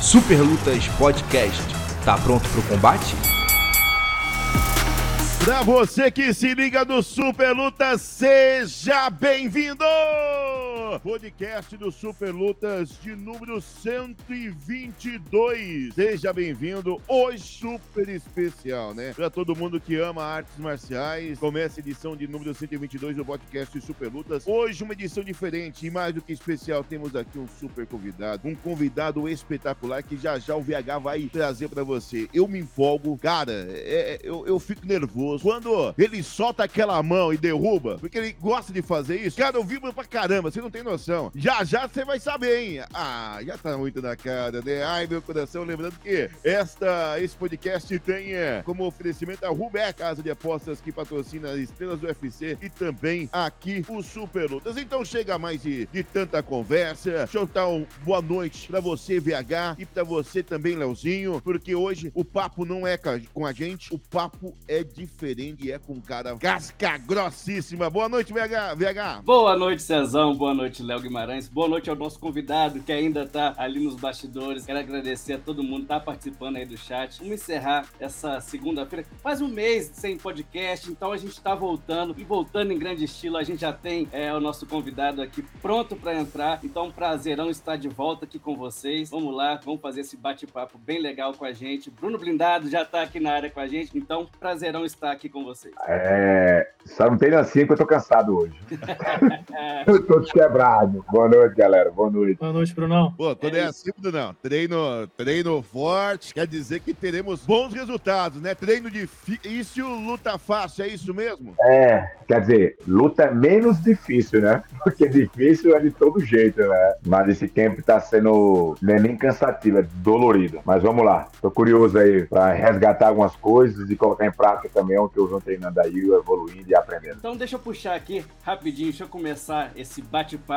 Super Lutas Podcast. Tá pronto pro combate? Pra você que se liga do Super Lutas, seja bem-vindo! Podcast do Super Lutas de número 122. Seja bem-vindo. Hoje, super especial, né? Pra todo mundo que ama artes marciais. Começa a edição de número 122 do podcast Super Lutas. Hoje, uma edição diferente e mais do que especial, temos aqui um super convidado. Um convidado espetacular que já já o VH vai trazer pra você. Eu me empolgo. Cara, é, é, eu, eu fico nervoso. Quando ele solta aquela mão e derruba, porque ele gosta de fazer isso, cara, eu vibro pra caramba. Você não tem noção. Já já você vai saber, hein? Ah, já tá muito na cara, né? Ai, meu coração. Lembrando que esta, esse podcast tem é, como oferecimento a Rubeck, casa de apostas que patrocina as estrelas do UFC e também aqui o Super Lutas. Então chega mais de, de tanta conversa. Deixa eu dar um boa noite pra você, VH, e pra você também, Leozinho, porque hoje o papo não é com a gente, o papo é diferente e é com um cara casca grossíssima. Boa noite, VH. VH. Boa noite, Cezão. Boa noite, Léo Guimarães. Boa noite ao nosso convidado que ainda tá ali nos bastidores. Quero agradecer a todo mundo que tá participando aí do chat. Vamos encerrar essa segunda-feira. Faz um mês sem podcast, então a gente tá voltando e voltando em grande estilo. A gente já tem é, o nosso convidado aqui pronto para entrar. Então, prazerão estar de volta aqui com vocês. Vamos lá, vamos fazer esse bate-papo bem legal com a gente. Bruno Blindado já tá aqui na área com a gente, então prazerão estar aqui com vocês. É, só não tem assim que eu tô cansado hoje. eu tô quebrado. Boa noite, galera. Boa noite. Boa noite, Brunão. Pô, quando é, é assim, Brunão, treino, treino forte, quer dizer que teremos bons resultados, né? Treino difícil, luta fácil, é isso mesmo? É, quer dizer, luta é menos difícil, né? Porque difícil é de todo jeito, né? Mas esse camp tá sendo não é nem cansativo, é dolorido. Mas vamos lá, tô curioso aí pra resgatar algumas coisas e colocar em prática também o que eu venho treinando aí, evoluindo e aprendendo. Então deixa eu puxar aqui rapidinho, deixa eu começar esse bate-papo.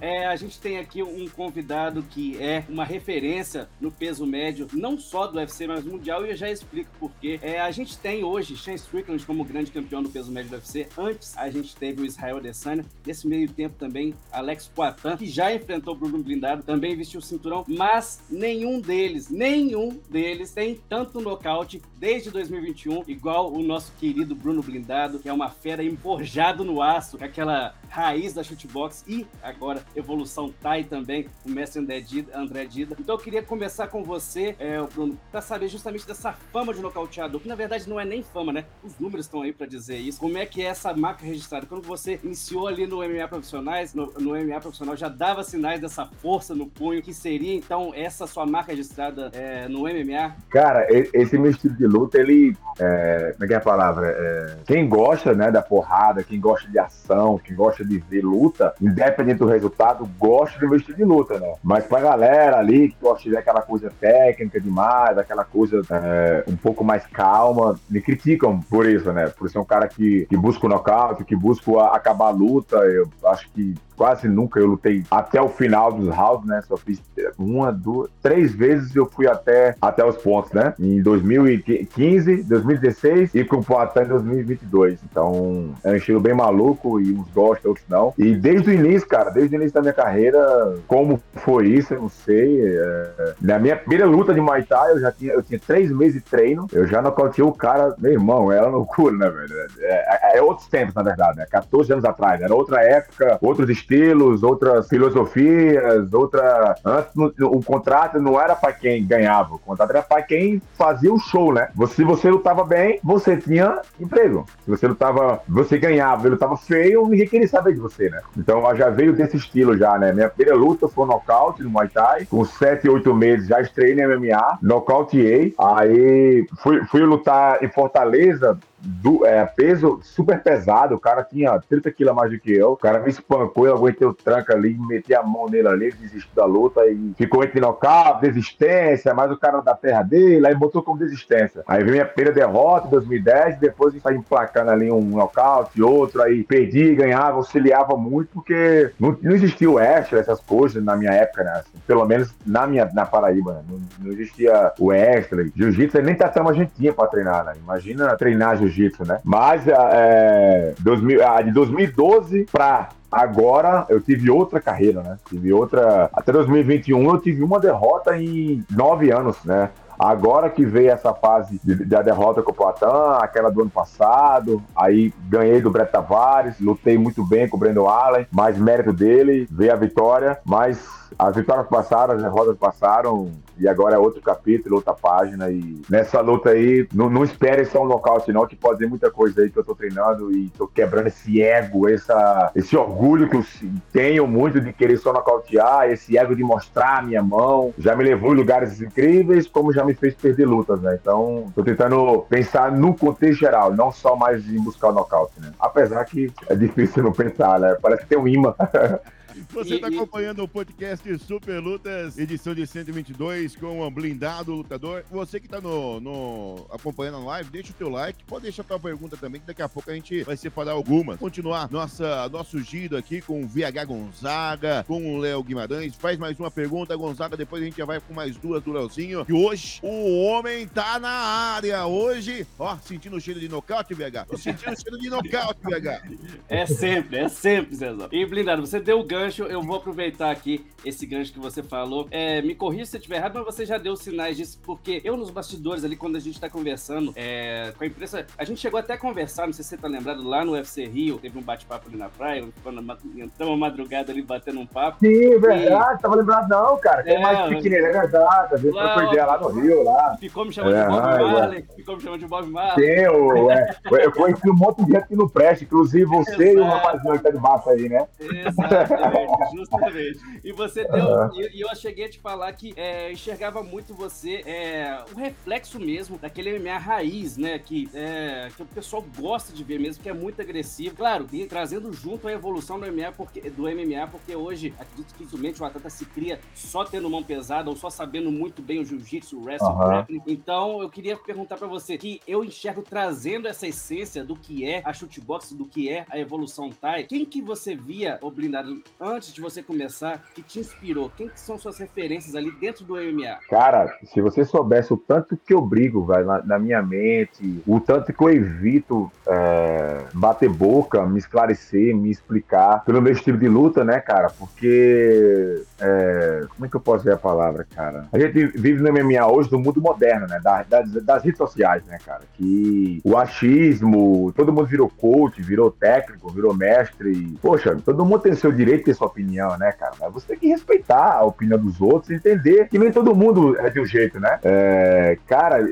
É, a gente tem aqui um convidado que é uma referência no peso médio, não só do UFC, mas mundial, e eu já explico por quê. É, a gente tem hoje Shane Strickland como grande campeão do peso médio do UFC. Antes a gente teve o Israel Adesanya. Nesse meio tempo também Alex Poitin, que já enfrentou o Bruno Blindado, também vestiu o cinturão, mas nenhum deles, nenhum deles tem tanto nocaute desde 2021, igual o nosso querido Bruno Blindado, que é uma fera emborjado no aço, aquela raiz da shootbox e agora evolução Thai também, o mestre André Dida. André Dida. Então eu queria começar com você, é, Bruno, para saber justamente dessa fama de nocauteador, que na verdade não é nem fama, né? Os números estão aí para dizer isso. Como é que é essa marca registrada? Quando você iniciou ali no MMA profissionais, no, no MMA profissional, já dava sinais dessa força no punho, que seria então essa sua marca registrada é, no MMA? Cara, esse meu estilo de luta, ele. É, como é que é a palavra? É, quem gosta né, da porrada, quem gosta de ação, quem gosta de ver luta, independente do resultado, gosta do meu estilo de luta, né? Mas pra galera ali que gosta de ver aquela coisa técnica demais, aquela coisa é, um pouco mais calma, me criticam por isso, né? Por ser um cara que, que busca o nocaute, que busca acabar a luta. Eu acho que quase nunca eu lutei até o final dos rounds, né? Só fiz uma, duas, três vezes eu fui até, até os pontos, né? Em 2015, 2016 e com o Poitin em 2022. Então, é um estilo bem maluco e uns gostam, outros não. E desde o início, cara, desde o início da minha carreira, como foi isso, eu não sei. É... Na minha primeira luta de Muay Thai, eu já tinha, eu tinha três meses de treino, eu já nocauteei o cara, meu irmão, era loucura, né, velho? É, é, é outros tempos, na verdade, né? 14 anos atrás, era outra época, outros estilos estilos, outras filosofias, outra. Antes o contrato não era para quem ganhava, o contrato era para quem fazia o show, né? Se você lutava bem, você tinha emprego. Se você lutava, você ganhava, ele lutava feio, ninguém queria saber de você, né? Então já veio desse estilo já, né? Minha primeira luta foi nocaute no Muay Thai, com 7, 8 meses já estreiei no MMA, nocauteei, aí fui, fui lutar em Fortaleza do, é, peso super pesado, o cara tinha 30 quilos a mais do que eu, o cara me espancou, eu aguentei o tranco ali, meti a mão nele ali, desistiu da luta e ficou entre nocaute, desistência, mas o cara da terra dele, aí botou como desistência. Aí veio minha primeira derrota em 2010, depois saí emplacando ali um nocaute, outro, aí perdi, ganhava, auxiliava muito, porque não, não existia o extra, essas coisas na minha época, né? Assim, pelo menos na minha na Paraíba, né? não, não, existia o extra, jiu-jitsu nem tatame a gente tinha pra treinar, né? Imagina treinar jiu jiu-jitsu, né? Mas é, 2000, de 2012 para Agora eu tive outra carreira, né? Tive outra. Até 2021 eu tive uma derrota em nove anos, né? Agora que veio essa fase de, da derrota com o Poitin, aquela do ano passado, aí ganhei do Brett Tavares, lutei muito bem com o Brandon Allen, mais mérito dele, veio a vitória, mas as vitórias passaram, as derrotas passaram, e agora é outro capítulo, outra página. E nessa luta aí, não, não espere só um nocaute, não, que pode ter muita coisa aí que eu tô treinando e tô quebrando esse ego, essa, esse orgulho que eu tenho muito de querer só nocautear, esse ego de mostrar a minha mão. Já me levou em lugares incríveis, como já me fez perder lutas, né? Então, tô tentando pensar no contexto geral, não só mais em buscar o nocaute, né? Apesar que é difícil não pensar, né? Parece que tem um imã. Você está acompanhando o podcast Super Lutas, edição de 122, com o blindado lutador. Você que está no, no, acompanhando a live, deixa o teu like. Pode deixar a tua pergunta também, que daqui a pouco a gente vai separar algumas. Continuar nossa, nosso giro aqui com o VH Gonzaga, com o Léo Guimarães. Faz mais uma pergunta, Gonzaga. Depois a gente já vai com mais duas do Léozinho. E hoje o homem tá na área. Hoje, ó, sentindo o cheiro de nocaute, VH. Tô sentindo o cheiro de nocaute, VH. É sempre, é sempre, César. E blindado, você deu o gancho gancho, eu vou aproveitar aqui esse gancho que você falou. É, me corrija se eu estiver errado, mas você já deu sinais disso, porque eu nos bastidores ali, quando a gente tá conversando é, com a imprensa, a gente chegou até a conversar, não sei se você tá lembrado, lá no UFC Rio, teve um bate-papo ali na praia, entramos madrugada ali batendo um papo. Sim, verdade, e... tava lembrado não, cara, tem é, mais pequenininho, é verdade, a gente foi perder lá no Rio, lá. Ficou me chamando é, de Bob é. Marley, ficou me chamando de Bob Marley. Sim, eu, é, eu conheci um monte de gente que não presta, inclusive você Exato. e o rapazinho que tá debaixo aí, né? Exatamente justamente. E você deu. Uhum. E, eu cheguei a te falar que é, enxergava muito você, é, o reflexo mesmo daquele MMA raiz, né? Que, é, que o pessoal gosta de ver mesmo, que é muito agressivo. Claro, e, trazendo junto a evolução do MMA, porque, do MMA, porque hoje, acredito que dificilmente o atleta se cria só tendo mão pesada ou só sabendo muito bem o jiu-jitsu, o wrestling, uhum. Então, eu queria perguntar para você que eu enxergo trazendo essa essência do que é a shootbox, do que é a evolução Thai. Quem que você via, o blindado, antes de você começar, que te inspirou? Quem que são suas referências ali dentro do MMA? Cara, se você soubesse o tanto que eu brigo, vai na, na, minha mente, o tanto que eu evito é, bater boca, me esclarecer, me explicar pelo meu estilo de luta, né, cara? Porque é, como é que eu posso ver a palavra, cara? A gente vive no MMA hoje, no mundo moderno, né? Das, das, das redes sociais, né, cara? Que o achismo, todo mundo virou coach, virou técnico, virou mestre. Poxa, todo mundo tem seu direito ter sua opinião, né, cara? Mas você tem que respeitar a opinião dos outros e entender que nem todo mundo é de um jeito, né? É, cara,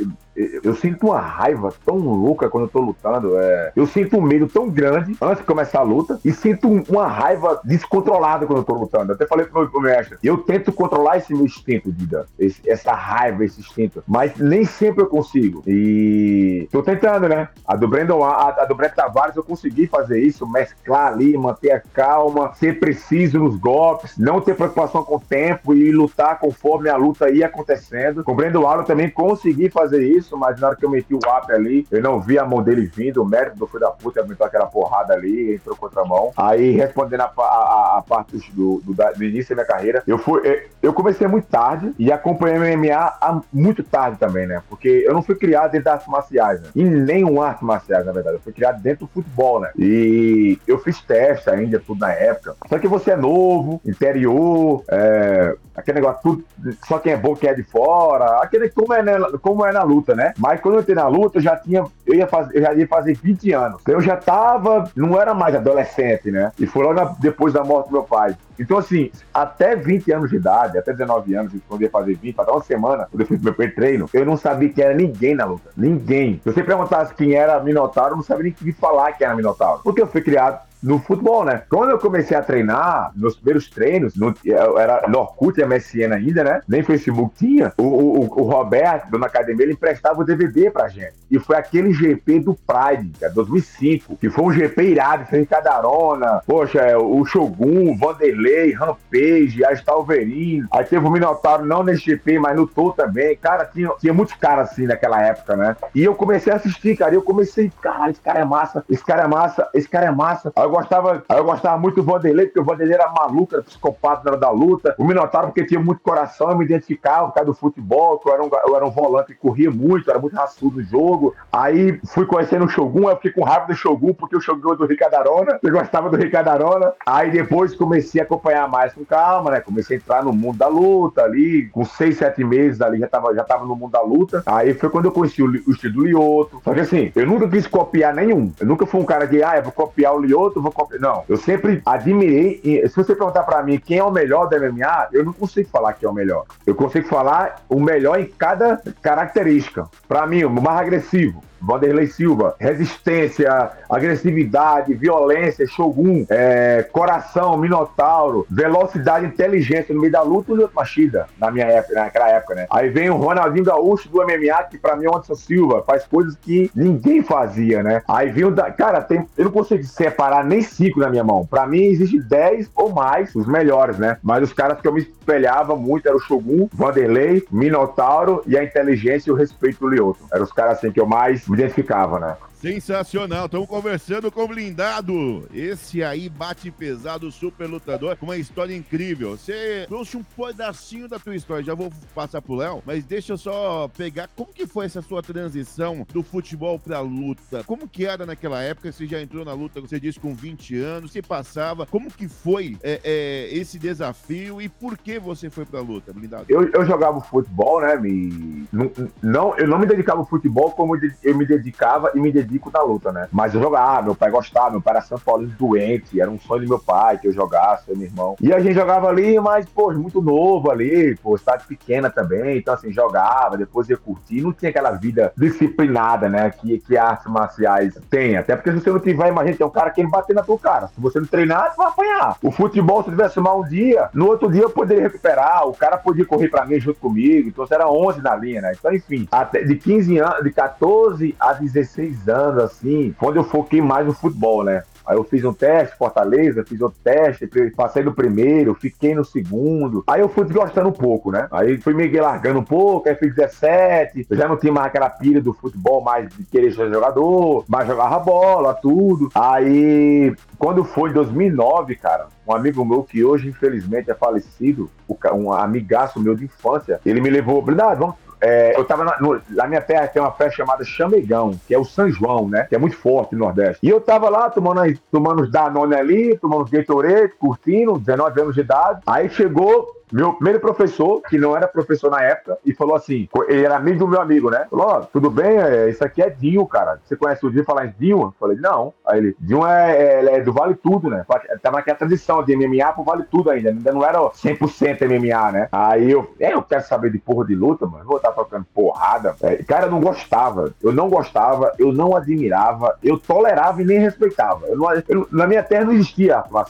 eu sinto uma raiva tão louca quando eu tô lutando. É... Eu sinto um medo tão grande antes de começar a luta e sinto uma raiva descontrolada quando eu tô lutando. Eu até falei pro meu mestre, eu tento controlar esse meu instinto, Dida, esse, essa raiva, esse instinto, mas nem sempre eu consigo. E tô tentando, né? A do Brandon, a, a do Brett Tavares, eu consegui fazer isso, mesclar ali, manter a calma, ser preciso nos golpes, não ter preocupação com o tempo e lutar conforme a luta ia acontecendo. Com o Brandon Allen também consegui fazer isso isso, mas na hora que eu meti o up ali, eu não vi a mão dele vindo, o mérito do filho da puta aguentou aquela porrada ali, entrou contra a mão. Aí, respondendo a, a, a parte do, do, do, início da minha carreira, eu fui. Eu comecei muito tarde e acompanhei MMA muito tarde também, né? Porque eu não fui criado dentro das artes marciais, né? E nenhum arte marciais, na verdade. Eu fui criado dentro do futebol, né? E eu fiz teste ainda, tudo na época. Só que você é novo, interior, é, aquele negócio, tudo, só quem é bom quem é de fora, aquele como é, né, como é na luta, né? Mas quando eu entrei na luta, eu já tinha, eu ia fazer, eu já ia fazer 20 anos. Então eu já tava, não era mais adolescente, né? E foi logo depois da morte do meu pai. Então, assim, até 20 anos de idade, até 19 anos, quando eu ia fazer 20, até uma semana, quando eu fui pro meu primeiro treino, eu não sabia quem era ninguém na luta. Ninguém. Se você perguntasse quem era Minotauro, eu não sabia nem falar quem era Minotauro. Porque eu fui criado no futebol, né? Quando eu comecei a treinar, nos primeiros treinos, no, era Norcute e MSN ainda, né? Nem Facebook tinha. O, o, o Roberto, na academia, ele emprestava o DVD pra gente. E foi aquele GP do Pride, é 2005, que foi um GP irado, fez Cadarona, poxa, é, o Shogun, Vanderlei, Rampage, Astalverino. Aí teve o Minotauro, não nesse GP, mas no Tô também. Cara, tinha, tinha muitos caras assim naquela época, né? E eu comecei a assistir, cara. E eu comecei, cara, esse cara é massa, esse cara é massa, esse cara é massa. Aí eu gostava, eu gostava muito do Vanderlei, porque o Vanderlei era maluco, era psicopata na hora da luta. O Minotauro, porque tinha muito coração, eu me identificava por causa do futebol, que eu era um, eu era um volante que corria muito, era muito raçudo no jogo. Aí fui conhecendo o Shogun, eu fiquei com raiva do Shogun, porque o Shogun é do Ricardo Arona, eu gostava do Ricardo Arona. Aí depois comecei a acompanhar mais com calma, né? Comecei a entrar no mundo da luta ali, com seis, sete meses ali, já tava, já tava no mundo da luta. Aí foi quando eu conheci o, o estilo do Lioto. Só que assim, eu nunca quis copiar nenhum. Eu nunca fui um cara que, ah, eu vou copiar o Lioto, vou copiar. Não, eu sempre admirei. Se você perguntar pra mim quem é o melhor do MMA, eu não consigo falar quem é o melhor. Eu consigo falar o melhor em cada característica. Pra mim, o mais agressivo, Vanderlei Silva, resistência, agressividade, violência, Shogun, é, coração, Minotauro, velocidade, inteligência no meio da luta, o Lyoto Machida, na minha época, naquela época, né? Aí vem o Ronaldinho Gaúcho do MMA, que pra mim é o Anderson Silva, faz coisas que ninguém fazia, né? Aí vem o da... Cara, tem... eu não consigo separar nem cinco na minha mão. Pra mim existe dez ou mais, os melhores, né? Mas os caras que eu me espelhava muito eram o Shogun, Vanderlei, Minotauro e a inteligência e o respeito do Lyoto. Eram os caras assim que eu mais identificava, né? Sensacional, estamos conversando com o Blindado. Esse aí bate pesado, super lutador, com uma história incrível. Você trouxe um pedacinho da tua história, já vou passar pro Léo, mas deixa eu só pegar como que foi essa sua transição do futebol pra luta. Como que era naquela época? Você já entrou na luta, você disse, com 20 anos, você passava. Como que foi é, é, esse desafio e por que você foi pra luta, Blindado? Eu, eu jogava futebol, né? Me, não, não, eu não me dedicava ao futebol como eu me dedicava e me dedicava dedico na luta, né? Mas eu jogava, meu pai gostava, meu pai era São Paulo doente, era um sonho do meu pai que eu jogasse, eu meu irmão. E a gente jogava ali, mas, pô, muito novo ali, pô, cidade pequena também, então assim, jogava, depois ia curtir, não tinha aquela vida disciplinada, né, que, que artes marciais tem, até porque se você não tiver, imagina, tem um cara querendo bater na tua cara, se você não treinar, você vai apanhar. O futebol, se tivesse mal um dia, no outro dia eu poderia recuperar, o cara podia correr pra mim junto comigo, então era 11 na linha, né, então enfim, até de 15 anos, de 14 a 16 anos, assim, quando eu foquei mais no futebol, né? Aí eu fiz um teste, Fortaleza, fiz outro teste, passei no primeiro, fiquei no segundo. Aí eu fui desgostando um pouco, né? Aí fui meio largando um pouco, aí fiz 17. Eu já não tinha mais aquela pilha do futebol, mais de querer ser jogador, mas jogava bola, tudo. Aí, quando foi em 2009, cara, um amigo meu que hoje, infelizmente, é falecido, um amigaço meu de infância, ele me levou, blindado, vamos é, eu tava na, no, na, minha terra tem uma festa chamada Chamegão, que é o São João, né? Que é muito forte no Nordeste. E eu tava lá tomando, tomando os Danone ali, tomando os Gatorade, curtindo, 19 anos de idade. Aí chegou meu primeiro professor, que não era professor na época, e falou assim: ele era amigo do meu amigo, né? Falou: oh, tudo bem? É, isso aqui é Dinho, cara. Você conhece o Dinho falar em Dinho? Eu falei: Não. Aí ele: Dinho é, é, é, do Vale Tudo, né? Tava naquela tradição de MMA pro Vale Tudo ainda. Ainda não era 100% MMA, né? Aí eu: É, eu quero saber de porra de luta, mano. Vou estar trocando porrada. É, cara, eu não gostava. Eu não gostava, eu não admirava, eu tolerava e nem respeitava. Eu não, eu, na minha terra não existia A.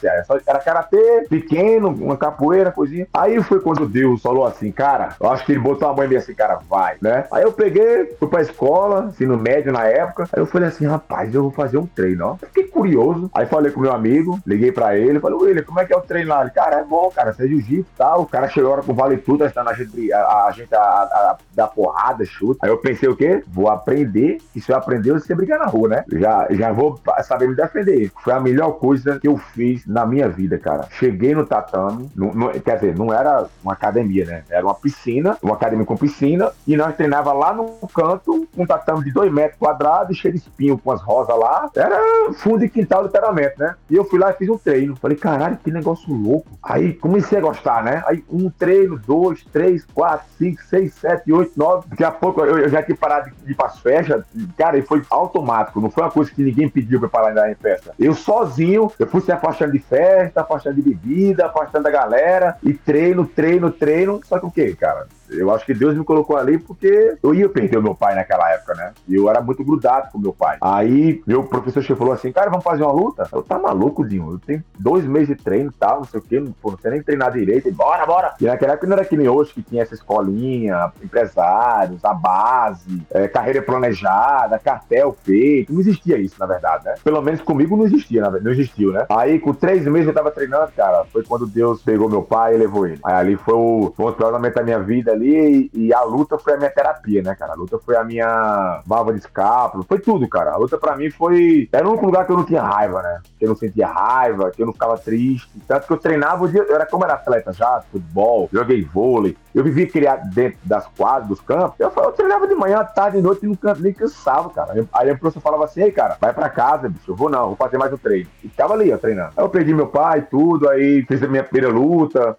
Era karatê, pequeno, uma capoeira, coisinha. Aí Aí foi quando Deus falou assim, cara, eu acho que ele botou a mãe meio assim, cara, vai, né? Aí eu peguei, fui pra escola, ensino médio na época. Aí eu falei assim, rapaz, eu vou fazer um treino, ó. Fiquei curioso. Aí falei com meu amigo, liguei pra ele, falei, William, como é que é o treino lá? Ele, cara, é bom, cara, você é jiu-jitsu e tal. O cara chegou agora com vale tudo, tá a gente, a, a gente a, a, a, porrada, chuta. Aí eu pensei o quê? Vou aprender, e se eu aprender, você brigar na rua, né? Já, já vou saber me defender. Foi a melhor coisa que eu fiz na minha vida, cara. Cheguei no tatame, no, no, quer dizer, não era uma academia, né? Era uma piscina, uma academia com piscina, e nós treinava lá no canto, um tatame de dois metros quadrados, cheio de espinho com as rosas lá. Era fundo de quintal, literalmente, né? E eu fui lá e fiz um treino. Falei, caralho, que negócio louco. Aí comecei a gostar, né? Aí um treino, dois, três, quatro, cinco, seis, sete, oito, nove. Daqui a pouco eu, já tinha parado de ir pras festas. Cara, e foi automático. Não foi uma coisa que ninguém pediu pra parar em festa. Eu sozinho, eu fui se afastando de festa, afastando de bebida, afastando da galera. E treino, treino, treino. Só que o quê, cara? Eu acho que Deus me colocou ali porque eu ia perder o meu pai naquela época, né? E eu era muito grudado com meu pai. Aí meu professor chegou falou assim: Cara, vamos fazer uma luta? Eu tá maluco, Dinho. Eu tenho dois meses de treino e tal, não sei o quê, não, pô, não sei nem treinar direito. E bora, bora. E naquela época não era que nem hoje, que tinha essa escolinha, empresários, a base, é, carreira planejada, cartel feito. Não existia isso, na verdade, né? Pelo menos comigo não existia, na verdade, não existiu, né? Aí com três meses eu tava treinando, cara. Foi quando Deus pegou meu pai e levou ele. Aí ali foi o, foi o momento da minha vida ali e a luta foi a minha terapia, né, cara? A luta foi a minha bava de escápulo, foi tudo, cara. A luta pra mim foi. Era o único lugar que eu não tinha raiva, né? Que eu não sentia raiva, que eu não ficava triste. Tanto que eu treinava o dia. Eu era como era atleta já, futebol, joguei vôlei. Eu vivia criado dentro das quadras, dos campos. Eu, eu treinava de manhã, tarde e noite e não nem cansava, cara. Aí a professora falava assim: ei, cara, vai pra casa, bicho. Eu vou não, vou fazer mais um treino. E ficava ali, ó, treinando. Aí eu perdi meu pai, tudo, aí fiz a minha primeira luta.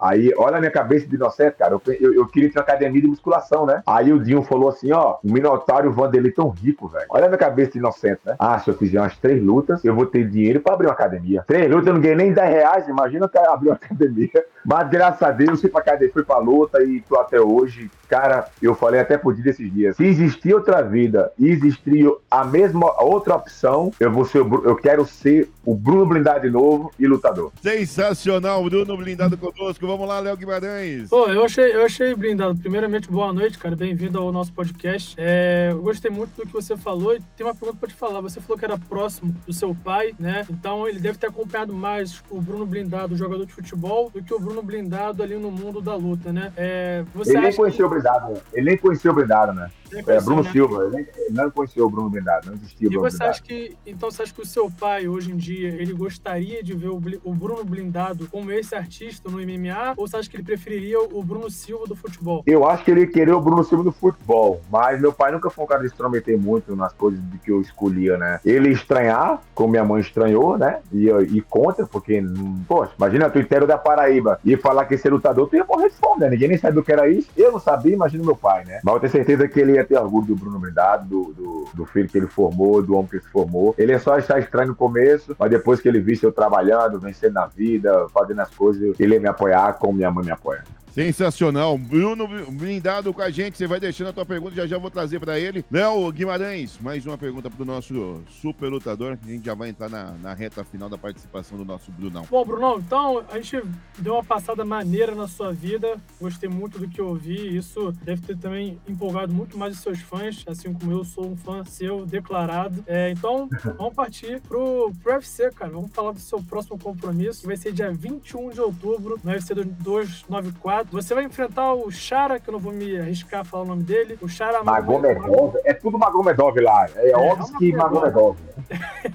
Aí, olha a minha cabeça de inocente, cara. Eu, eu, eu queria ir na academia de musculação, né? Aí o Dinho falou assim: ó, o Minotauro e o Vanderlei tão rico, velho. Olha a minha cabeça de inocente, né? Ah, se eu fizer umas três lutas, eu vou ter dinheiro pra abrir uma academia. Três lutas, eu não ganhei nem 10 reais. Imagina eu abrir uma academia. Mas graças a Deus, fui pra academia, fui pra luta e tô até hoje. Cara, eu falei até por dia desses dias. Se existir outra vida e existir a mesma outra opção, eu vou ser o, eu quero ser o Bruno Blindado de novo e lutador. Sensacional, Bruno Blindado conosco. Vamos lá, Léo Guimarães. Pô, eu achei, eu achei blindado. Primeiramente, boa noite, cara. Bem-vindo ao nosso podcast. É, eu gostei muito do que você falou e tem uma pergunta pra te falar. Você falou que era próximo do seu pai, né? Então ele deve ter acompanhado mais o Bruno Blindado, jogador de futebol, do que o Bruno Blindado ali no mundo da luta, né? É, ele nem conheceu que... o Blindado, né? Ele nem conheceu o Blindado, né? É, Bruno né? Silva, ele não conheceu o Bruno Blindado, não existia o Bruno e você Blindado. Acha que, então você acha que o seu pai, hoje em dia, ele gostaria de ver o, o Bruno Blindado como esse artista no MMA, ou você acha que ele preferiria o Bruno Silva do futebol? Eu acho que ele queria o Bruno Silva do futebol, mas meu pai nunca foi um cara de se intrometer muito nas coisas de que eu escolhia, né? Ele estranhar, como minha mãe estranhou, né? E, e contra, porque, poxa, imagina tu inteiro da Paraíba e falar que esse lutador, tu ia morrer de fome, né? Ninguém nem sabia o que era isso. Eu não sabia, imagina meu pai, né? Mas eu tenho certeza que ele ia ter orgulho do Bruno Blindado, do, do, do, filho que ele formou, do homem que se formou. Ele é só estar estranho no começo, mas depois que ele visse eu trabalhando, vencendo na vida, fazendo as coisas, ele ia me apoiar como minha mãe me apoia. Sensacional. Bruno blindado com a gente. Você vai deixando a tua pergunta, já já vou trazer para ele. Léo Guimarães, mais uma pergunta pro nosso super lutador. A gente já vai entrar na, na reta final da participação do nosso Brunão. Bom, Brunão, então a gente deu uma passada maneira na sua vida. Gostei muito do que eu ouvi. Isso deve ter também empolgado muito mais os seus fãs, assim como eu sou um fã seu declarado. É, então, vamos partir pro, pro UFC, cara. Vamos falar do seu próximo compromisso, que vai ser dia 21 de outubro, no UFC 294 você vai enfrentar o Chara, que eu não vou me arriscar a falar o nome dele. O Chara Magomedov. É tudo Magomedov lá. É, é óbvio que Magomedov.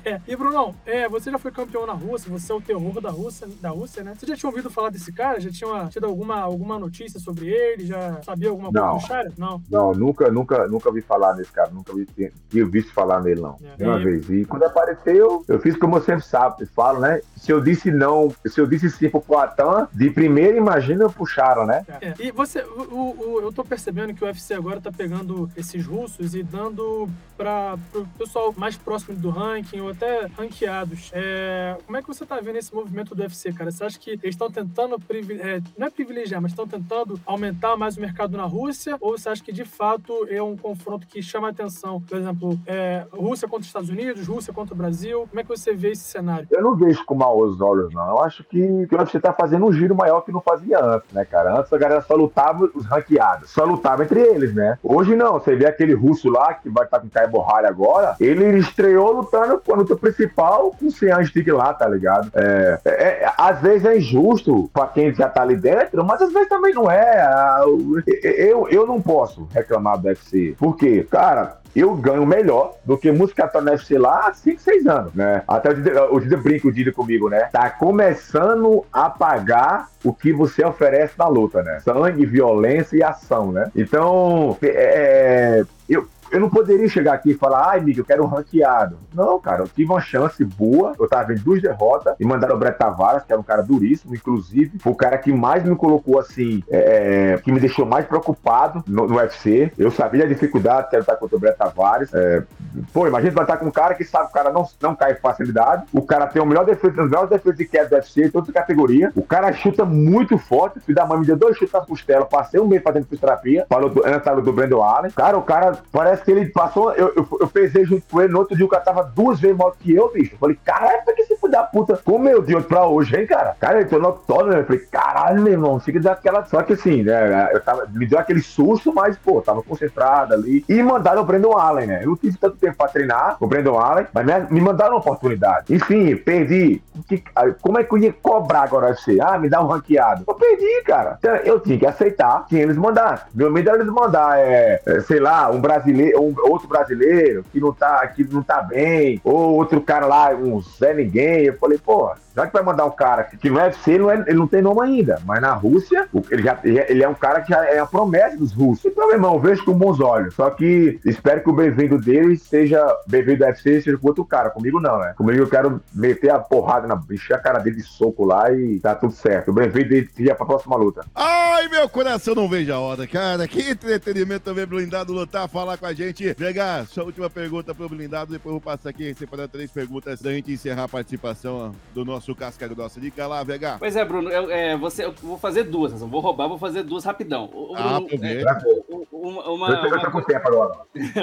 é. E, Brunão, é, você já foi campeão na Rússia, você é o terror da Rússia, da Rússia, né? Você já tinha ouvido falar desse cara? Já tinha tido alguma, alguma notícia sobre ele? Já sabia alguma coisa não. do Chara? Não. Não, nunca, nunca, nunca vi falar nesse cara. Nunca vi, tinha visto falar nele, não. É. Uma e... vez. E quando apareceu, eu fiz como eu sempre sabe, falo, né? Se eu disse não, se eu disse sim pro Poitin, de primeira imagina pro Chara, né? É. E você, o, o, eu tô percebendo que o UFC agora tá pegando esses russos e dando para o pessoal mais próximo do ranking ou até ranqueados. É, como é que você tá vendo esse movimento do UFC, cara? Você acha que eles estão tentando, é, não é privilegiar, mas estão tentando aumentar mais o mercado na Rússia? Ou você acha que de fato é um confronto que chama atenção? Por exemplo, é, Rússia contra os Estados Unidos, Rússia contra o Brasil? Como é que você vê esse cenário? Eu não vejo com maus olhos, não. Eu acho que, que o UFC tá fazendo um giro maior que não fazia antes, né, cara? Antes a galera só lutava os ranqueados, só lutava entre eles, né? Hoje não, você vê aquele russo lá que vai estar tá com Caio Borralho agora, ele estreou lutando com a luta principal com o Sean Stick lá, tá ligado? É, é, é, às vezes é injusto pra quem já tá ali dentro, mas às vezes também não é. Eu, eu não posso reclamar do UFC, porque, cara, eu ganho melhor do que no UFC lá há 5, 6 anos, né? Até o Dida brinca o Dida comigo, né? Tá começando a pagar o que você oferece na luta, né? Sangue, violência e ação, né? Então, é, é eu, eu não poderia chegar aqui e falar, ai, amigo, eu quero um ranqueado. Não, cara, eu tive uma chance boa. Eu tava vendo duas derrotas e mandaram o Brett Tavares, que era um cara duríssimo, inclusive. Foi o cara que mais me colocou assim, é, é que me deixou mais preocupado no, no, UFC. Eu sabia a dificuldade que era estar contra o Brett Tavares. É, pô, imagina estar com um cara que sabe que o cara não, não cai com facilidade. O cara tem o melhor defesa, os melhores defesas de queda do UFC, as categorias. O cara chuta muito forte. Filho da mãe me deu dois chutes nas costelas, passei um mês fazendo fisioterapia. Falou do, antes do Brandon Allen. Cara, o cara parece parece que ele passou. Eu, eu, eu pesei junto com ele. No outro dia o cara tava duas vezes maior que eu, bicho. Eu falei, caralho, que filho da puta, como eu de hoje pra hoje, hein, cara? Cara, ele tornou todo, né? Eu falei, caralho, meu irmão, fica daquela. Só que assim, né? Eu tava, me deu aquele susto, mas, pô, tava concentrado ali. E mandaram o Brandon Allen, né? Eu não tive tanto tempo pra treinar o Brandon Allen, mas me, me mandaram uma oportunidade. Enfim, perdi. Que, como é que eu ia cobrar agora UFC? Ah, me dá um ranqueado. Eu perdi, cara. Então, eu tinha que aceitar, tinha eles mandar. Meu medo era eles mandar, é, é, sei lá, um brasileiro, um, outro brasileiro que não tá, que não tá bem, ou outro cara lá, um Zé Ninguém. Eu falei, pô, já que vai mandar um cara que no UFC ele não, é, ele não tem nome ainda, mas na Rússia, ele, já, ele é um cara que já é a promessa dos russos. Então, meu irmão, vejo com bons olhos. Só que espero que o bem-vindo dele seja bem-vindo do UFC, seja com outro cara. Comigo não, né? Comigo eu quero meter a porrada, na, encher a cara dele de soco lá e tá tudo certo. O bem-vindo dele seja pra próxima luta. Ai, meu coração não vejo a hora, cara. Que entretenimento também blindado lutar, falar com a gente. Pegar sua última pergunta pro blindado, depois eu vou passar aqui separando três perguntas da gente encerrar a participação do nosso Casca Grossa. Diga lá, VH. Pois é, Bruno, eu, é, você, eu vou fazer duas, eu vou roubar, vou fazer duas rapidão. O, ah, Bruno, é, uma, uma, eu uma... com o tempo agora.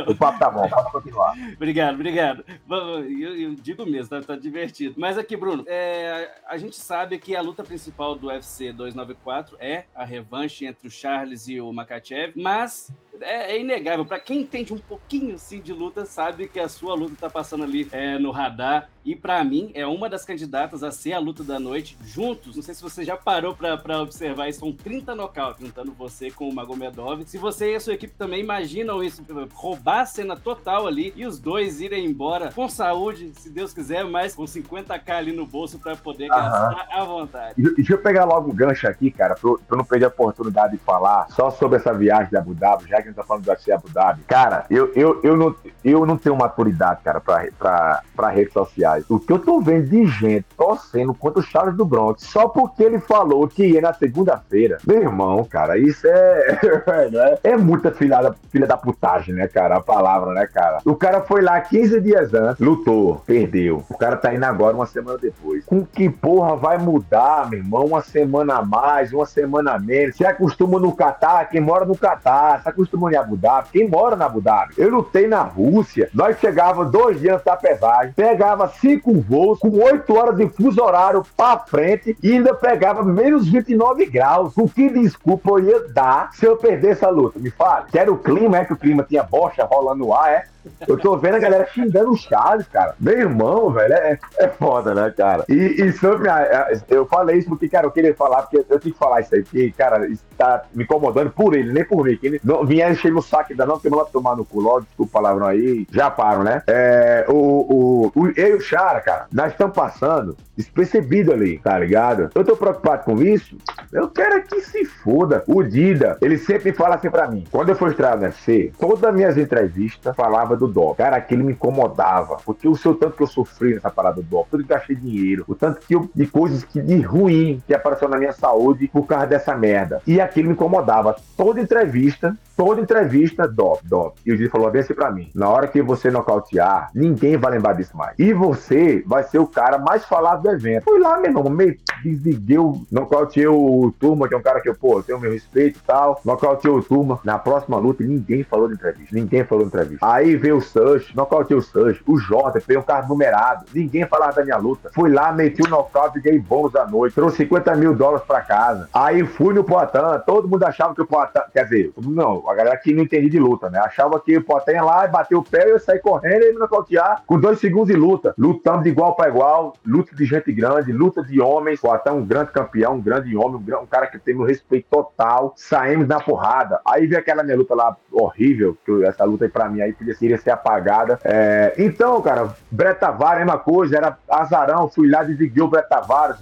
o papo tá bom, pode continuar. obrigado, obrigado. Eu, eu, digo mesmo, tá, tá, divertido. Mas aqui, Bruno, é, a gente sabe que a luta principal do UFC 294 é a revanche entre o Charles e o Makachev, mas é, é inegável. Para quem entende um pouquinho assim, de luta, sabe que a sua luta tá passando ali é, no radar. E para mim é uma das candidatas a ser a luta da noite. Juntos, não sei se você já parou para observar isso, são 30 nocautes, juntando você com o Magomedov. Se você e a sua equipe também imaginam isso, roubar a cena total ali e os dois irem embora com saúde, se Deus quiser, mas com 50k ali no bolso para poder Aham. gastar à vontade. Deixa eu pegar logo o gancho aqui, cara, pra eu não perder a oportunidade de falar só sobre essa viagem de Abu Dhabi, já que a gente tá falando do UFC Abu Dhabi. Cara, eu, eu, eu, não, eu não tenho maturidade, cara, pra, pra, pra redes sociais. O que eu tô vendo de gente torcendo contra o Charles do Bronx só porque ele falou que ia na segunda-feira. Meu irmão, cara, isso é. é, é muita filha da, filha da putagem, né, cara? A palavra, né, cara? O cara foi lá 15 dias antes, lutou, perdeu. O cara tá indo agora uma semana depois. Com que porra vai mudar, meu irmão? Uma semana a mais, uma semana a menos. Se acostuma no Catar, quem mora no Catar, se acostuma em Abu Dhabi, quem mora na Abu Dhabi. Eu lutei na Rússia, nós chegava dois dias da pesagem, pegava cinco voos com oito horas de fuso horário pra frente e ainda pegava menos 29 graus. O que desculpa eu ia dar se eu perdesse a luta? Me fale. Que era o clima, é que o clima tinha bocha rolando no ar, é? Eu tô vendo a galera xingando o Charles, cara. Meu irmão, velho, é, é foda, né, cara? E, e sobre a, eu falei isso porque, cara, eu queria falar, porque eu tinha que falar isso aí, porque, cara, isso tá me incomodando por ele, nem por mim. Que ele não, vinha encher o saco ainda não, porque não tomar no cu logo, desculpa o palavrão aí, já paro, né? É, o, o, o, eu e o Chara, cara, nós estamos passando despercebido ali, tá ligado? Eu tô preocupado com isso, eu quero é que se foda. O Dida, ele sempre fala assim pra mim, quando eu for estrear UFC, todas as minhas entrevistas falavam do dó. Cara, aquilo me incomodava. Porque o seu tanto que eu sofri nessa parada do dó, tudo que gastei dinheiro, o tanto que eu, de coisas que de ruim que apareceu na minha saúde por causa dessa merda. E aquilo me incomodava. Toda entrevista, toda entrevista, dó, dó. E o juiz falou bem assim pra mim: na hora que você nocautear, ninguém vai lembrar disso mais. E você vai ser o cara mais falado do evento. Fui lá, meu irmão, meio desliguei o. Nocauteei o Turma, que é um cara que eu, pô, tenho meu respeito e tal. Nocauteei o Turma. Na próxima luta, ninguém falou de entrevista. Ninguém falou de entrevista. Aí veio o Sush, nocauteei o Sush. O Jordan, peguei um carro numerado. Ninguém falava da minha luta. Fui lá, meti o nocaute e dei bônus da noite. Trouxe 50 mil dólares pra casa. Aí fui no Poitin. Todo mundo achava que o Poitin. Quer dizer, não, a galera que não entendia de luta, né? Achava que o Poitin ia lá e bateu o pé, eu saí correndo e me nocautear com dois segundos de luta. Lutando de igual para igual, luta de gente grande, luta de homens. Poitin é um grande campeão, um grande homem, um cara que tem meu respeito total. Saímos na porrada. Aí veio aquela minha luta lá horrível, que essa luta aí pra mim aí podia ser apagada. É... Então, cara, Brett Tavares, mesma coisa, era azarão, fui lá, desliguei o Brett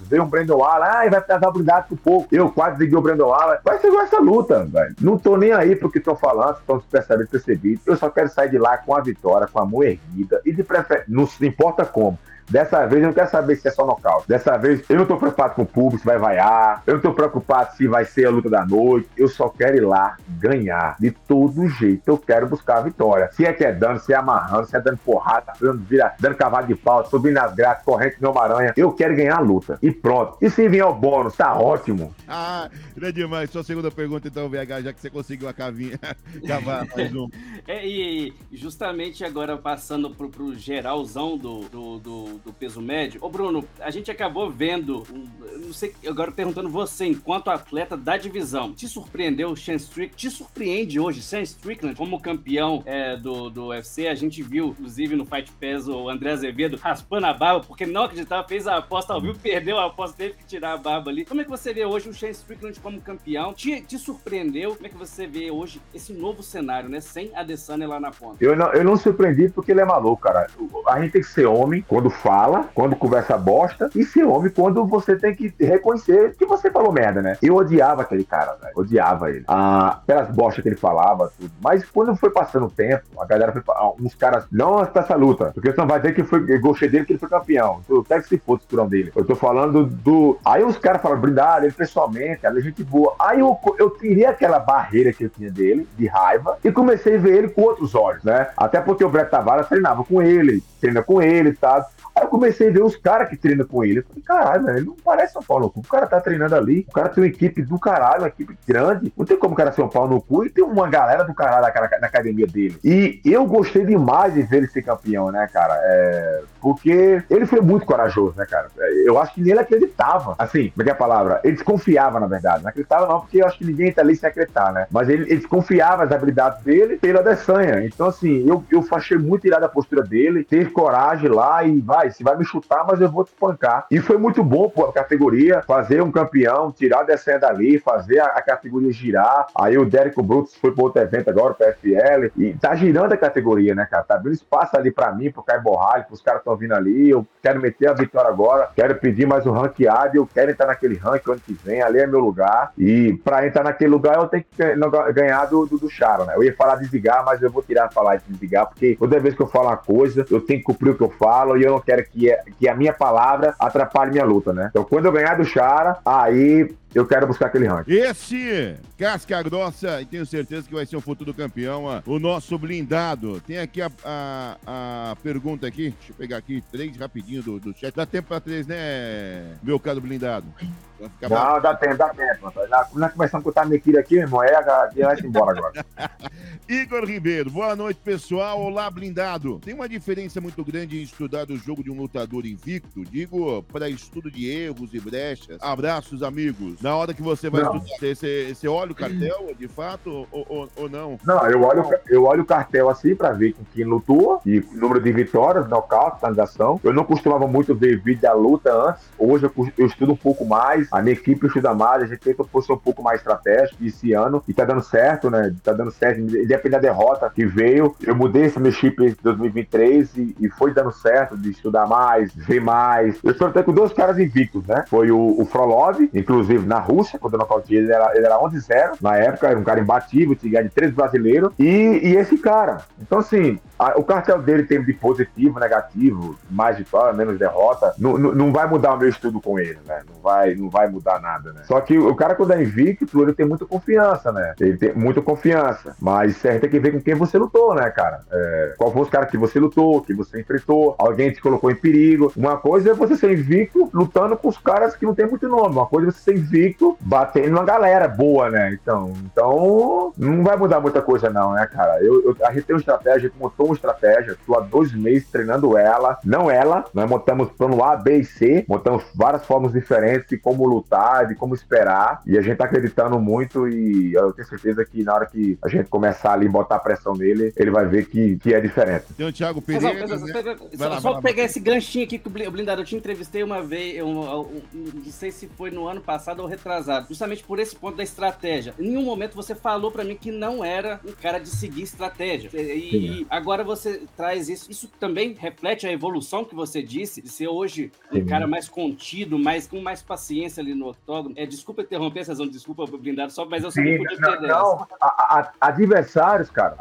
veio um Brandon Allen, ai, vai dar habilidade por pouco. Eu quase desliguei o Brandon Allen. Vai ser essa luta, velho. Não tô nem aí porque tô falando estão percebendo, percebido. Eu só quero sair de lá com a vitória, com a mão erguida e de preferência, não importa como. Dessa vez eu não quero saber se é só nocaute. Dessa vez eu não tô preocupado com o público, se vai vaiar. Eu não tô preocupado se vai ser a luta da noite. Eu só quero ir lá ganhar. De todo jeito eu quero buscar a vitória. Se é que é dando, se é amarrando, se é dando porrada, dando, vira, dando cavalo de pau, subindo nas grades, corrente de uma aranha. Eu quero ganhar a luta. E pronto. E se vier o bônus, tá ótimo. Ah, é demais. Sua segunda pergunta, então, VH, já que você conseguiu a cavinha. Cavar mais um. É, e justamente agora passando pro, pro geralzão do, do, do do peso médio. Ô, Bruno, a gente acabou vendo, não sei, agora perguntando você, enquanto atleta da divisão, te surpreendeu o Sean Strickland? Te surpreende hoje Sean Strickland como campeão é, do, do UFC? A gente viu, inclusive, no Fight Pass, o André Azevedo raspando a barba, porque não acreditava, fez a aposta ao vivo, perdeu a aposta, teve que tirar a barba ali. Como é que você vê hoje o Sean Strickland como campeão? Te, te surpreendeu? Como é que você vê hoje esse novo cenário, né? Sem a Adesanya lá na ponta. Eu não, eu não surpreendi porque ele é maluco, cara. A gente tem que ser homem quando fala, quando conversa bosta, e homem quando você tem que reconhecer que você falou merda, né? Eu odiava aquele cara. Odiava ele. Ah, pelas bostas que ele falava, tudo. Mas quando foi passando o tempo, a galera foi. Uns caras. Não essa luta. Porque você não vai dizer que foi. Gostei dele que ele foi campeão. Eu quero que se fosse por dele. Eu tô falando do. Aí os caras falam, brindar ele pessoalmente, ela é gente boa. Aí eu, eu tirei aquela barreira que eu tinha dele, de raiva, e comecei a ver ele com outros olhos, né? Até porque o Brett Tavares treinava com ele, treina com ele, tá? Aí eu comecei a ver os caras que treinam com ele. Eu falei, caralho, ele não parece um pau no cu. O cara tá treinando ali. O cara tem uma equipe do caralho, uma equipe grande. Não tem como o cara ser um pau no cu e tem uma galera do caralho na, na academia dele. E eu gostei demais de ver ele ser campeão, né, cara? É, porque ele foi muito corajoso, né, cara? Eu acho que nele acreditava. Assim, como é que é a palavra? Ele desconfiava, na verdade. Não acreditava não, porque eu acho que ninguém tá ali sem acreditar, né? Mas ele, ele desconfiava das habilidades dele pela Desanha. Então, assim, eu, eu achei muito irada a postura dele. Teve coragem lá e vai, você vai me chutar, mas eu vou te espancar. E foi muito bom, pô, a categoria, fazer um campeão, tirar a Desanha dali, fazer a, a, categoria girar. Aí o Derek Brutus foi para outro evento agora, o PFL, e tá girando a categoria, né, cara? Tá abrindo espaço ali para mim, pro Caio Borralho, pros caras estão vindo ali. Eu quero meter a vitória agora, quero pedir mais um ranqueado, eu quero entrar naquele ranking ano que vem, ali é meu lugar. E para entrar naquele lugar, eu tenho que ganhar do, do, do Charo, né? Eu ia falar de Zigar, mas eu vou tirar falar de Zigar, porque toda vez que eu falo uma coisa, eu tenho que cumprir o que eu falo e eu não quero que, que a minha palavra atrapalhe minha luta, né? Então, quando eu ganhar do Chara, aí eu quero buscar aquele ranking. Esse casca grossa, e tenho certeza que vai ser o futuro campeão, o nosso blindado. Tem aqui a, a, a, pergunta aqui, deixa eu pegar aqui três rapidinho do, do chat. Dá tempo pra três, né, meu caro blindado? Não, dá tempo, dá tempo. Nós começamos com o Tamequira aqui, irmão, é, vai embora agora. Igor Ribeiro, boa noite, pessoal. Olá, blindado. Tem uma diferença muito grande em estudar o jogo de um lutador invicto? Digo, para estudo de erros e brechas. Abraços, amigos na hora que você vai não. estudar, você, você olha o cartel, de fato, ou, ou, ou, não? Não, eu olho, eu olho o cartel assim pra ver com quem lutou e número de vitórias, nocaute, finalização. Eu não costumava muito ver vídeo da luta antes. Hoje eu, eu, estudo um pouco mais, a minha equipe estuda mais, a gente tenta ser um pouco mais estratégico esse ano e tá dando certo, né? Tá dando certo, independente da derrota que veio. Eu mudei esse meu chip em 2023 e, e foi dando certo de estudar mais, ver mais. Eu estou até com dois caras invictos, né? Foi o, o Frolov, inclusive na Rússia, quando eu nocauteei ele era, ele era 11-0. Na época, era um cara imbatível, tinha de três brasileiros. E, e esse cara. Então, assim, a, o cartel dele tem de positivo, negativo, mais vitória, menos derrota. Não, não, não, vai mudar o meu estudo com ele, né? Não vai, não vai mudar nada, né? Só que o cara, quando é invicto, ele tem muita confiança, né? Ele tem muita confiança. Mas gente tem que ver com quem você lutou, né, cara? É, qual foi os caras que você lutou, que você enfrentou, alguém te colocou em perigo. Uma coisa é você ser invicto lutando com os caras que não tem muito nome. Uma coisa é você ser invicto batendo uma galera boa, né? Então, então não vai mudar muita coisa, não, né, cara? Eu, eu, a gente tem uma estratégia, a gente montou uma estratégia, estou há dois meses treinando ela, não ela, nós montamos plano A, B e C, montamos várias formas diferentes de como lutar, de como esperar, e a gente tá acreditando muito e eu tenho certeza que na hora que a gente começar ali e botar pressão nele, ele vai ver que, que é diferente. Tem o Thiago Pereira. Mas, mas, mas, só, lá, só pegar esse ganchinho aqui que o Blindado, eu te entrevistei uma vez, eu, eu, eu, não sei se foi no ano passado ou retrasado, justamente por esse ponto da estratégia. Em nenhum momento você falou para mim que não era um cara de seguir estratégia. E, e, agora você traz isso. Isso também reflete a evolução que você disse, de ser hoje um Sim. cara mais contido, mais, com mais paciência ali no octógono. É, desculpa interromper, Cezão, desculpa blindado só, mas eu só não podia não, não a, a, adversários, cara,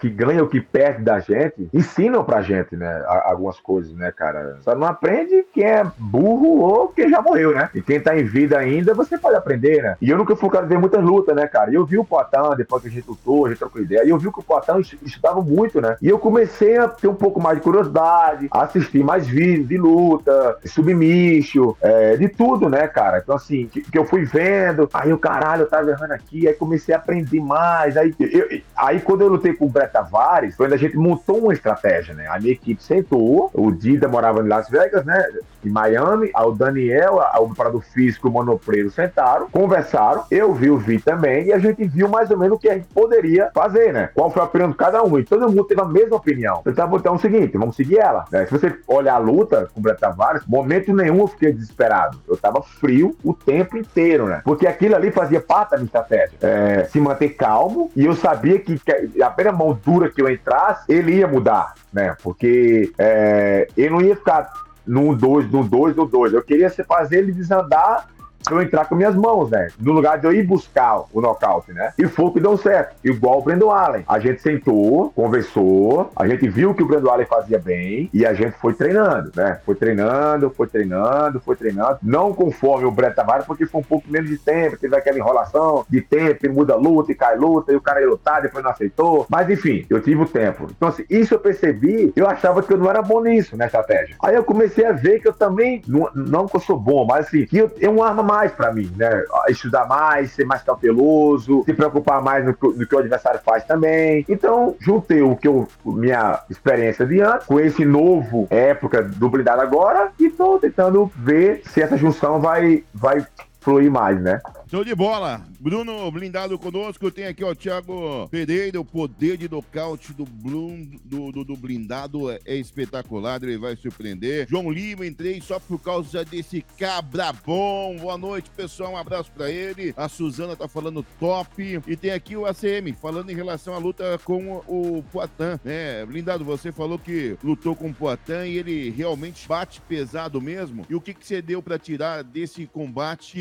que ganham, que perdem da gente, ensinam pra gente, né, algumas coisas, né, cara. Só não aprende quem é burro ou quem já morreu, né? E quem tá em vida ainda, você pode aprender, né? E eu nunca fui um cara de muitas lutas, né, cara? E eu vi o Poitin, depois que a gente lutou, a gente trocou ideia, e eu vi que o Poitin estudava muito, né? E eu comecei a ter um pouco mais de curiosidade, a assistir mais vídeos de luta, submisso, é, de tudo, né, cara? Então, assim, que, que, eu fui vendo, aí o caralho, eu tava errando aqui, aí comecei a aprender mais. Aí, eu, aí quando eu lutei com o Brett Tavares, foi quando a gente montou uma estratégia, né? A minha equipe sentou, o Dida morava em Las Vegas, né? Em Miami, o Daniel, o preparador físico, o Monopreiro sentaram, conversaram, eu vi o Vi também, e a gente viu mais ou menos o que a gente poderia fazer, né? Qual foi a opinião de cada um. E todo mundo teve a mesma opinião. Eu tava botando o seguinte, vamos seguir ela. Né? Se você olhar a luta com o Brett Tavares, momento nenhum eu fiquei desesperado. Eu tava frio o tempo inteiro, né? Porque aquilo ali fazia parte da minha estratégia. É, se manter calmo, e eu sabia que, que a primeira mão dura que eu entrasse, ele ia mudar, né? Porque é, ele não ia ficar no 2, no 2, no 2. Eu queria fazer ele desandar eu entrar com minhas mãos, né? No lugar de eu ir buscar o nocaute, né? E foi o que deu certo. Igual o Brandon Allen. A gente sentou, conversou, a gente viu que o Brandon Allen fazia bem e a gente foi treinando, né? Foi treinando, foi treinando, foi treinando. Não conforme o Brett Tavares, porque foi um pouco menos de tempo, teve aquela enrolação de tempo, muda luta e cai luta, e o cara ia lutar, depois não aceitou. Mas enfim, eu tive o tempo. Então, assim, isso eu percebi, eu achava que eu não era bom nisso, na estratégia. Aí eu comecei a ver que eu também, não, não que eu sou bom, mas assim, que eu tenho uma arma mais para mim, né? Estudar mais, ser mais cauteloso, se preocupar mais no, no, que o adversário faz também. Então, juntei o que eu, minha experiência de antes, com esse novo época do blindado agora, e tô tentando ver se essa junção vai, vai fluir mais, né? Show de bola. Bruno Blindado conosco. Tem aqui, ó, Thiago Pereira. O poder de nocaute do, Blum, do, do, do, Blindado é, é espetacular. Ele vai surpreender. João Lima, entrei só por causa desse cabra bom. Boa noite, pessoal. Um abraço pra ele. A Suzana tá falando top. E tem aqui o ACM, falando em relação à luta com o Poitin. né? Blindado, você falou que lutou com o Poitin e ele realmente bate pesado mesmo. E o que, que você deu pra tirar desse combate?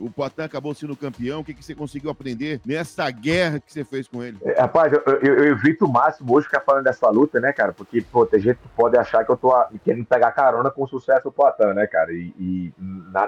o Poitin acabou sendo campeão. O que, que você conseguiu aprender nessa guerra que você fez com ele? É, rapaz, eu, eu, eu, evito o máximo hoje ficar falando dessa luta, né, cara? Porque, pô, tem gente que pode achar que eu tô querendo pegar carona com o sucesso do Poitin, né, cara? E, e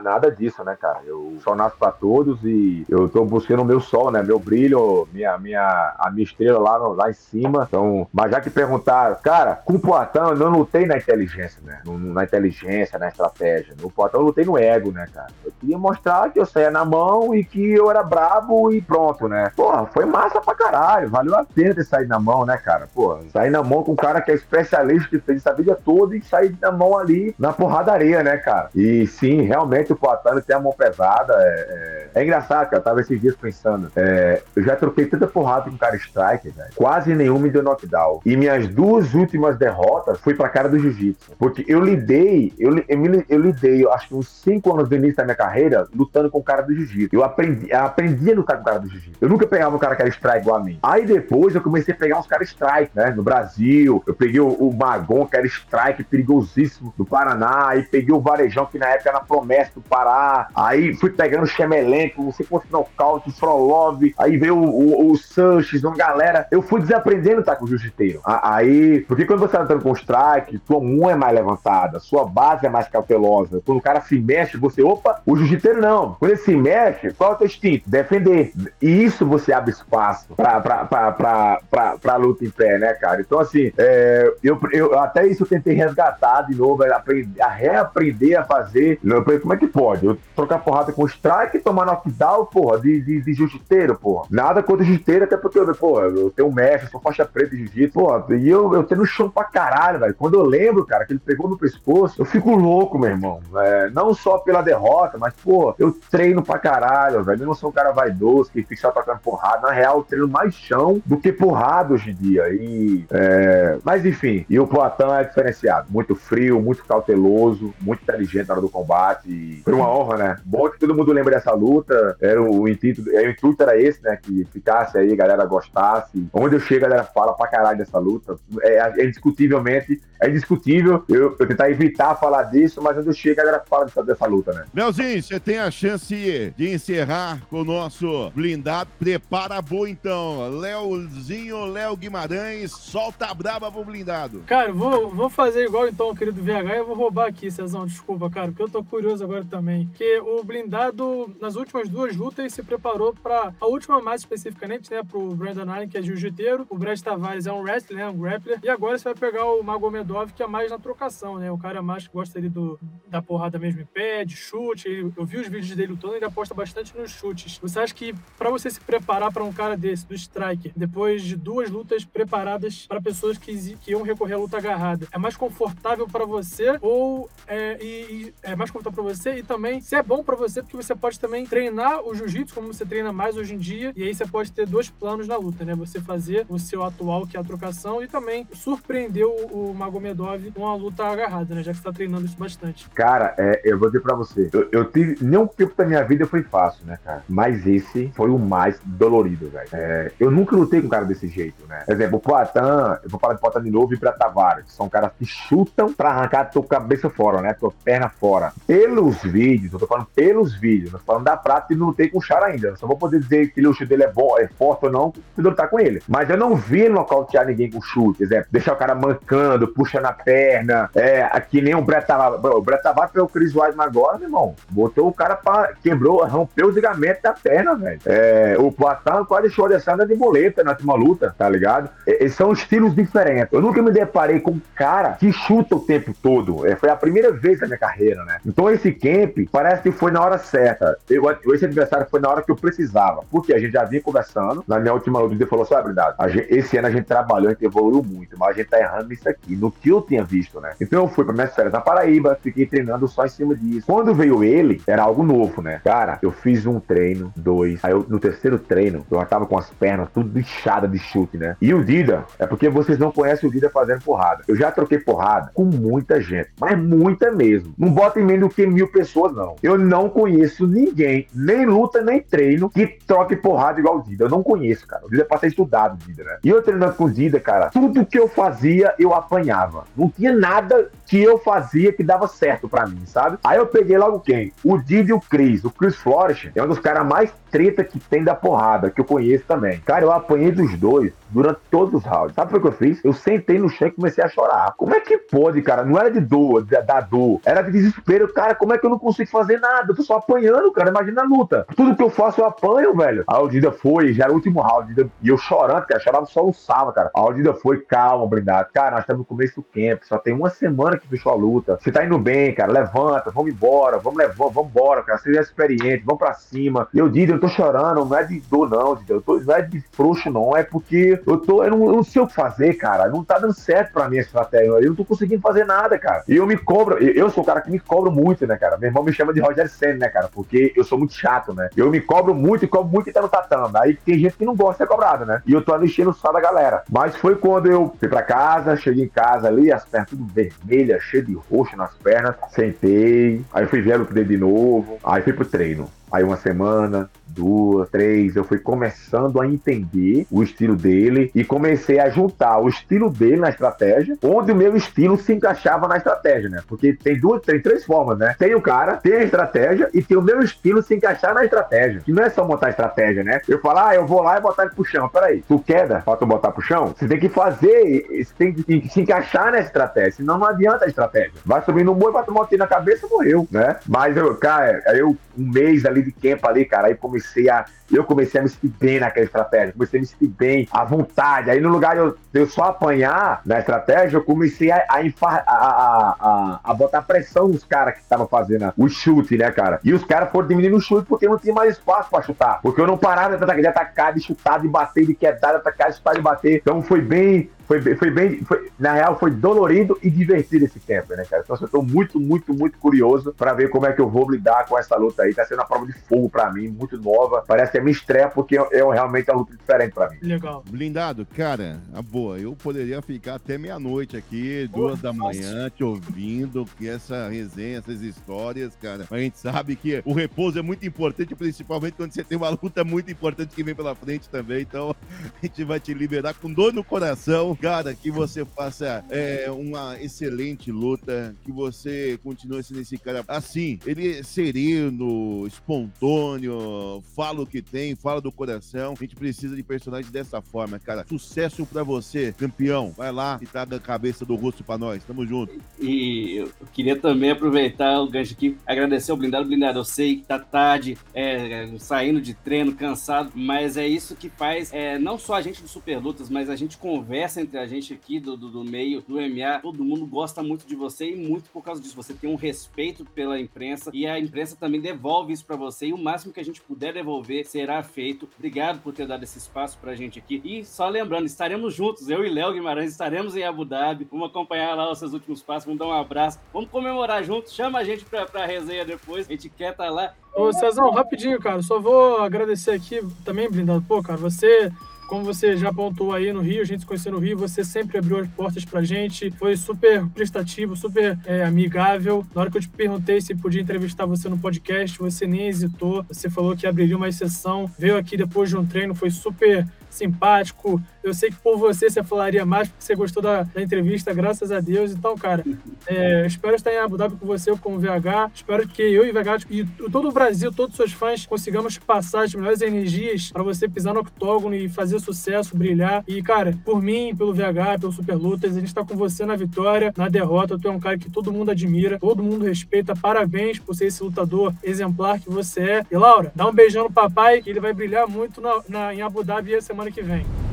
nada disso, né, cara? Eu só nasço pra todos e eu tô buscando o meu sol, né? Meu brilho, minha, minha, a minha estrela lá, lá em cima. Então, mas já que perguntaram, cara, com o Poitin eu não lutei na inteligência, né? Na inteligência, na estratégia. No Poitin eu lutei no ego, né, cara? Eu queria mostrar que eu saía na mão e que eu era brabo e pronto, né? Porra, foi massa pra caralho. Valeu a pena ter saído na mão, né, cara? Pô, sair na mão com um cara que é especialista, que fez essa vida toda e sair na mão ali na porradaria, né, cara? E sim, realmente o Platano tem a mão pesada. É, é... é engraçado, cara. Eu tava esses dias pensando. É... eu já troquei tanta porrada com cara strike, velho. Quase nenhum me deu knockdown. E minhas duas últimas derrotas foi pra cara do jiu-jitsu. Porque eu lidei, eu, eu, eu lidei, eu acho que uns cinco anos do início da minha carreira, lutando com o cara do jiu-jitsu. Eu aprendi, eu aprendi a lutar com o cara do jiu-jitsu. Eu nunca pegava um cara que era strike igual a mim. Aí depois eu comecei a pegar uns caras strike, né? No Brasil, eu peguei o, o Magon, que era strike perigosíssimo do Paraná. Aí peguei o Varejão, que na época era promessa do Pará. Aí fui pegando o Chemelenco, não sei quantos nocaute, Frolov. Aí veio o, o, o Sanches, uma galera. Eu fui desaprendendo tá com o jiu-jiteiro. Aí, porque quando você tá lutando com strike, sua mão é mais levantada, sua base é mais cautelosa. Quando o cara se mexe, você, opa, o jiu-jiteiro não. Quando ele se mexe, qual é o teu instinto? Defender. E isso você abre espaço pra, pra, pra, pra, pra, pra luta em pé, né, cara? Então, assim, é, eu, eu, até isso eu tentei resgatar de novo, aprender, a reaprender a fazer. Como é que pode? Eu trocar porrada com strike tomar knockdown, porra, de, de, de jiu-jiteiro, porra. Nada contra jiu-jiteiro, até porque, porra, eu tenho um mestre, sou faixa preta de jiu-jitsu, porra, e eu, eu tenho chão pra caralho, velho. Quando eu lembro, cara, que ele pegou no pescoço, eu fico louco, meu irmão. É, não só pela derrota, mas, pô, eu treino pra caralho, velho. Eu não sou um cara vaidoso que fica só tocando porrada. Na real, eu treino mais chão do que porrada hoje em dia. E, é... Mas enfim, e o Platão é diferenciado. Muito frio, muito cauteloso, muito inteligente na hora do combate. E foi uma honra, né? Bom que todo mundo lembre dessa luta. Era o intuito, o intuito era esse, né? Que ficasse aí, a galera gostasse. Onde eu chego, a galera fala pra caralho dessa luta. É, é indiscutivelmente é indiscutível. Eu, eu tentar evitar falar disso, mas quando chega, a galera fala dessa, dessa luta, né? Melzinho, você tem a chance de encerrar com o nosso blindado. Prepara a boa então. Léozinho, Léo Guimarães, solta a braba pro blindado. Cara, vou, vou fazer igual então, querido VH, eu vou roubar aqui, Cezão, desculpa, cara, porque eu tô curioso agora também. Que o blindado, nas últimas duas lutas, se preparou pra a última mais especificamente, né, pro Brandon Allen, que é jiu-jiteiro. O Brad Tavares é um wrestler, né, um grappler. E agora você vai pegar o Magomedov, que é mais na trocação, né? O cara mais que gosta ali do, da porrada mesmo em pé, de chute. Ele- eu vi os vídeos dele lutando, ele aposta bastante nos chutes. Você acha que pra você se preparar pra um cara desse, do striker, depois de duas lutas preparadas pra pessoas que, que iam recorrer à luta agarrada, é mais confortável pra você ou é, e, é mais confortável pra você e também se é bom pra você porque você pode também treinar o jiu-jitsu como você treina mais hoje em dia e aí você pode ter dois planos na luta, né? Você fazer o seu atual que é a trocação e também surpreender o, o Magomedov com a luta agarrada, né? Já que você tá treinando isso bastante. Cara, é, eu vou dizer pra você, eu, eu tive. Nenhum tempo da minha vida foi fácil, né, cara? Mas esse foi o mais dolorido, velho. É, eu nunca lutei com um cara desse jeito, né? Por exemplo, o Poitin, eu vou falar de Poitin de novo e pra Tavares, são caras que chutam pra arrancar a tua cabeça fora, né? Tua perna fora. Pelos vídeos, eu tô falando pelos vídeos, não tô falando da prática e não lutei com o Chara ainda. Eu só vou poder dizer que o chute dele é bom, é forte ou não, se lutar com ele. Mas eu não vi nocautear ninguém com chute, exemplo, deixar o cara mancando, puxa na perna, é, que nem o Brett Tavares. O Tavares pegou o Chris Weidman agora, meu irmão. Botou o cara pra. quebrou, rompeu os ligamentos da perna, velho. É, o Poitin quase deixou a Alessandra de boleta na última luta, tá ligado? E- são estilos diferentes. Eu nunca me deparei com um cara que chuta o tempo todo. É, foi a primeira vez na minha carreira, né? Então esse camp parece que foi na hora certa. Eu, esse aniversário foi na hora que eu precisava. Porque a gente já vinha conversando. Na minha última luta, ele falou assim: ah, Brindado, esse ano a gente trabalhou, a gente evoluiu muito, mas a gente tá errando nisso aqui, que eu tinha visto, né? Então eu fui pra minhas férias na Paraíba, fiquei treinando só em cima disso. Quando veio ele, era algo novo, né? Cara, eu fiz um treino, dois. Aí eu, no terceiro treino, eu já tava com as pernas tudo inchadas de chute, né? E o Dida, é porque vocês não conhecem o Dida fazendo porrada. Eu já troquei porrada com muita gente, mas muita mesmo. Não bota em menos do que mil pessoas, não. Eu não conheço ninguém, nem luta, nem treino, que troque porrada igual o Dida. Eu não conheço, cara. O Dida é pra ser estudado, Dida, né? E eu treinando com o Dida, cara, tudo que eu fazia, eu apanhava. Não tinha nada que eu fazia que dava certo pra mim, sabe? Aí eu peguei logo quem? O Dida e o Chris. O Chris Flores é um dos caras mais treta que tem da porrada, que eu conheço também. Cara, eu apanhei dos dois durante todos os rounds. Sabe o que eu fiz? Eu sentei no chão e comecei a chorar. Como é que pode, cara? Não era de dor, da, da dor. Era de desespero. Cara, como é que eu não consigo fazer nada? Eu tô só apanhando, cara. Imagina a luta. Tudo que eu faço eu apanho, velho. Aí o Dida foi, já era o último round. E eu chorando, cara. Chorava só no sábado, cara. Aí o Dida foi, calma, blindado. Cara, nós estamos no começo do camp. Só tem uma semana que fechou a luta. Você tá indo bem, cara. Levanta, vamos embora. Vamos levar, vamos embora, cara. Seja experiente, vamos pra cima. E eu, Dida, eu tô chorando. Não é de dor, não. Eu tô, não é de frouxo, não. É porque eu tô. Eu não, eu não sei o que fazer, cara. Não tá dando certo pra mim a estratégia. Eu não tô conseguindo fazer nada, cara. E eu me cobro. Eu sou o cara que me cobro muito, né, cara? Meu irmão me chama de Roger Senna, né, cara? Porque eu sou muito chato, né? Eu me cobro muito e cobro muito que tá no tatame. Aí tem gente que não gosta de ser cobrado, né? E eu tô ali enchendo o saco da galera. Mas foi quando eu fui pra casa, cheguei em casa ali, as pernas tudo vermelhas, cheio de roxo nas pernas. Sentei. Aí fui ver o de novo. Aí fui pro treino. Aí uma semana, duas, três, eu fui começando a entender o estilo dele e comecei a juntar o estilo dele na estratégia, onde o meu estilo se encaixava na estratégia, né? Porque tem duas, tem três formas, né? Tem o cara, tem a estratégia e tem o meu estilo se encaixar na estratégia. Que não é só montar estratégia, né? Eu falo, ah, eu vou lá e botar ele pro chão. Peraí, tu queda pra tu botar pro chão? Você tem que fazer, você tem que se encaixar nessa estratégia, senão não adianta a estratégia. Vai subir no morro, vai tomar um tiro na cabeça, morreu, né? Mas eu, cara, eu, um mês ali de camp ali, cara, aí comecei a eu comecei a me sentir bem naquela estratégia, comecei a me sentir bem, à vontade. Aí no lugar de eu, de eu só apanhar na estratégia, eu comecei a, a, a, a, botar pressão nos caras que estavam fazendo o chute, né, cara? E os caras foram diminuindo o chute porque não tinha mais espaço pra chutar. Porque eu não parava de atacar, de chutar, de bater, de quedar, de atacar, de chutar, de bater. Então foi bem. Foi bem, foi bem foi- na real, foi dolorido e divertido esse tempo, né, cara? Então eu tô muito, muito, muito curioso pra ver como é que eu vou lidar com essa luta aí. Tá sendo uma prova de fogo pra mim, muito nova. Parece que é minha estreia porque é, é realmente uma luta diferente pra mim. Legal. Blindado, cara, a boa, eu poderia ficar até meia-noite aqui, duas da manhã, te ouvindo, que essa resenha, essas histórias, cara. Mas a gente sabe que o repouso é muito importante, principalmente quando você tem uma luta muito importante que vem pela frente também. Então, a gente vai te liberar com dor no coração Cara, que você faça é, uma excelente luta, que você continue sendo esse cara assim. Ele é sereno, espontâneo, fala o que tem, fala do coração. A gente precisa de personagens dessa forma, cara. Sucesso pra você, campeão. Vai lá e traga a cabeça do rosto pra nós. Tamo junto. E eu queria também aproveitar o gancho aqui, agradecer ao blindado. Blindado, eu sei que tá tarde, é, saindo de treino, cansado, mas é isso que faz é, não só a gente do Super Lutas, mas a gente conversa entre a gente aqui do, do, do meio do MMA. Todo mundo gosta muito de você e muito por causa disso. Você tem um respeito pela imprensa e a imprensa também devolve isso para você. E o máximo que a gente puder devolver será feito. Obrigado por ter dado esse espaço pra gente aqui. E só lembrando, estaremos juntos, eu e Léo Guimarães estaremos em Abu Dhabi. Vamos acompanhar lá os seus últimos passos, vamos dar um abraço, vamos comemorar juntos. Chama a gente pra, pra resenha depois. A gente quer tá lá. Ô, Cezão, rapidinho, cara. Só vou agradecer aqui também, blindado. Pô, cara, você como você já apontou aí no Rio, a gente se conheceu no Rio, você sempre abriu as portas pra gente, foi super prestativo, super é, amigável. Na hora que eu te perguntei se podia entrevistar você no podcast, você nem hesitou, você falou que abriria uma exceção, veio aqui depois de um treino, foi super simpático. Eu sei que por você você falaria mais, porque você gostou da, da entrevista, graças a Deus. Então, cara, é, espero estar em Abu Dhabi com você, com o VH. Espero que eu e o VH e todo o Brasil, todos os seus fãs, consigamos passar as melhores energias para você pisar no octógono e fazer sucesso, brilhar. E, cara, por mim, pelo VH, pelo Super Lutas, a gente está com você na vitória, na derrota. Tu é um cara que todo mundo admira, todo mundo respeita. Parabéns por ser esse lutador exemplar que você é. E, Laura, dá um beijão no papai, que ele vai brilhar muito na, na em Abu Dhabi semana semana que vem.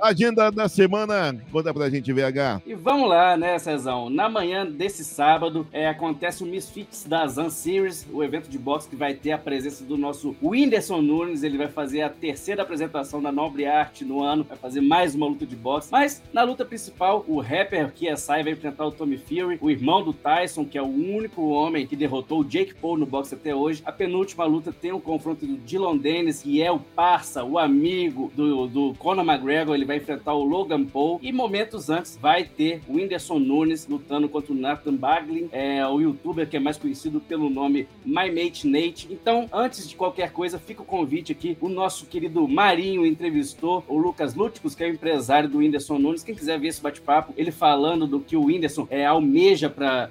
Agenda da semana, conta pra gente, VH. E vamos lá, né, Cezão? Na manhã desse sábado é, acontece o Misfits da Zan Series, o evento de boxe que vai ter a presença do nosso Whindersson Nunes. Ele vai fazer a terceira apresentação da Nobre Arte no ano, vai fazer mais uma luta de boxe. Mas na luta principal, o rapper KSI vai enfrentar o Tommy Fury, o irmão do Tyson, que é o único homem que derrotou o Jake Paul no boxe até hoje. A penúltima luta tem o um confronto do Dylan Dennis, que é o parça, o amigo do, do Conor McGregor. Ele vai enfrentar o Logan Paul. E momentos antes vai ter o Whindersson Nunes lutando contra o Nathan Baglin, é, o youtuber que é mais conhecido pelo nome My Mate Nate. Então, antes de qualquer coisa, fica o convite aqui. O nosso querido Marinho entrevistou o Lucas Lúticos, que é o empresário do Whindersson Nunes. Quem quiser ver esse bate-papo, ele falando do que o Whindersson é, almeja para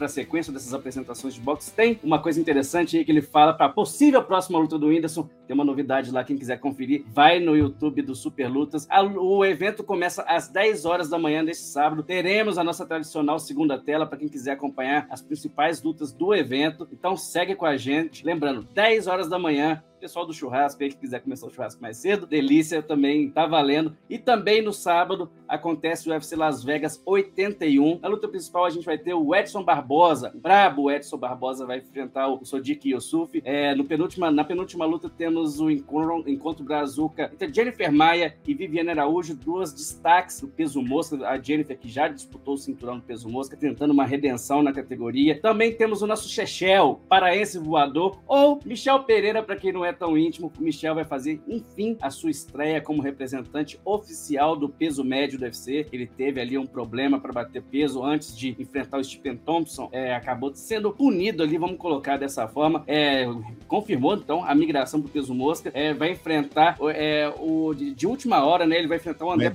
a sequência dessas apresentações de boxe. Tem uma coisa interessante aí que ele fala para a possível próxima luta do Whindersson. Tem uma novidade lá, quem quiser conferir, vai no YouTube do Super Lutas. A, o evento começa às 10 horas da manhã deste sábado. Teremos a nossa tradicional segunda tela para quem quiser acompanhar as principais lutas do evento. Então segue com a gente. Lembrando, 10 horas da manhã, pessoal do churrasco aí que quiser começar o churrasco mais cedo, delícia também tá valendo. E também no sábado acontece o UFC Las Vegas 81. Na luta principal a gente vai ter o Edson Barbosa, o brabo Edson Barbosa vai enfrentar o Sodiq Yusuf. É, no penúltima, na penúltima luta temos o encontro, encontro brazuca entre Jennifer Maia e Viviane Araújo, duas destaques no peso mosca. A Jennifer que já disputou o cinturão no peso mosca, tentando uma redenção na categoria. Também temos o nosso Chechel, paraense voador, ou Michel Pereira, para quem não é tão íntimo, Michel vai fazer, enfim, a sua estreia como representante oficial do peso médio do UFC. Ele teve ali um problema para bater peso antes de enfrentar o Stephen Thompson, é, acabou sendo punido ali, vamos colocar dessa forma. É, confirmou, então, a migração para o peso mosca. É, vai enfrentar é, o de, de, última hora, né? Ele vai enfrentar o André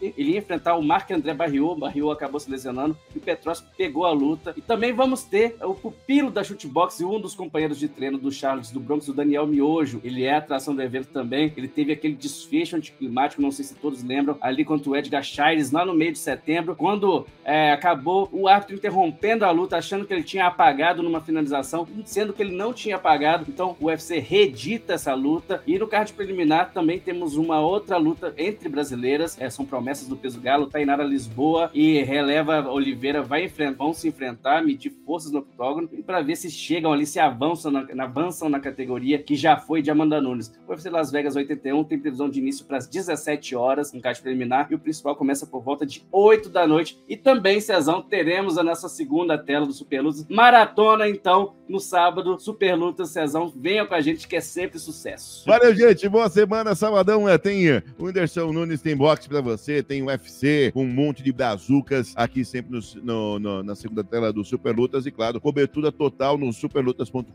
ele ia enfrentar o Marc André Barriot, Barriot acabou se lesionando, e o Petros pegou a luta. E também vamos ter o pupilo da chutebox e um dos companheiros de treino do Charles do Bronx, o Daniel Miojo. Ele é atração do evento também. Ele teve aquele desfecho anticlimático, não sei se todos lembram, ali contra o Edgar Shires, lá no meio de setembro, quando é, acabou o árbitro interrompendo a luta, achando que ele tinha apagado numa finalização, sendo que ele não tinha apagado. Então o UFC redita essa luta. E no card preliminar também temos uma outra luta entre brasileiras, é, são promessas promessas do peso galo, Tainara Lisboa e Releva Oliveira vai enfrentar, vão se enfrentar, medir forças no octógono para ver se chegam ali, se avançam na, avançam na categoria que já foi de Amanda Nunes. O UFC Las Vegas 81 tem previsão de início para as 17 horas, um caixa preliminar, e o principal começa por volta de 8 da noite. E também, Cezão, teremos a nossa segunda tela do Super Lutas. Maratona, então, no sábado, Super Lutas, Cezão, venha com a gente que é sempre sucesso. Valeu, gente. Boa semana, sabadão. É, tem o Whindersson Nunes, tem boxe para você tem UFC, um monte de brazucas aqui sempre no, no, na segunda tela do Super Lutas e, claro, cobertura total no superlutas.com.br.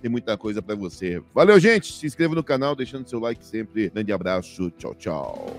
Tem muita coisa para você. Valeu, gente. Se inscreva no canal, deixando seu like sempre. Grande abraço. Tchau, tchau.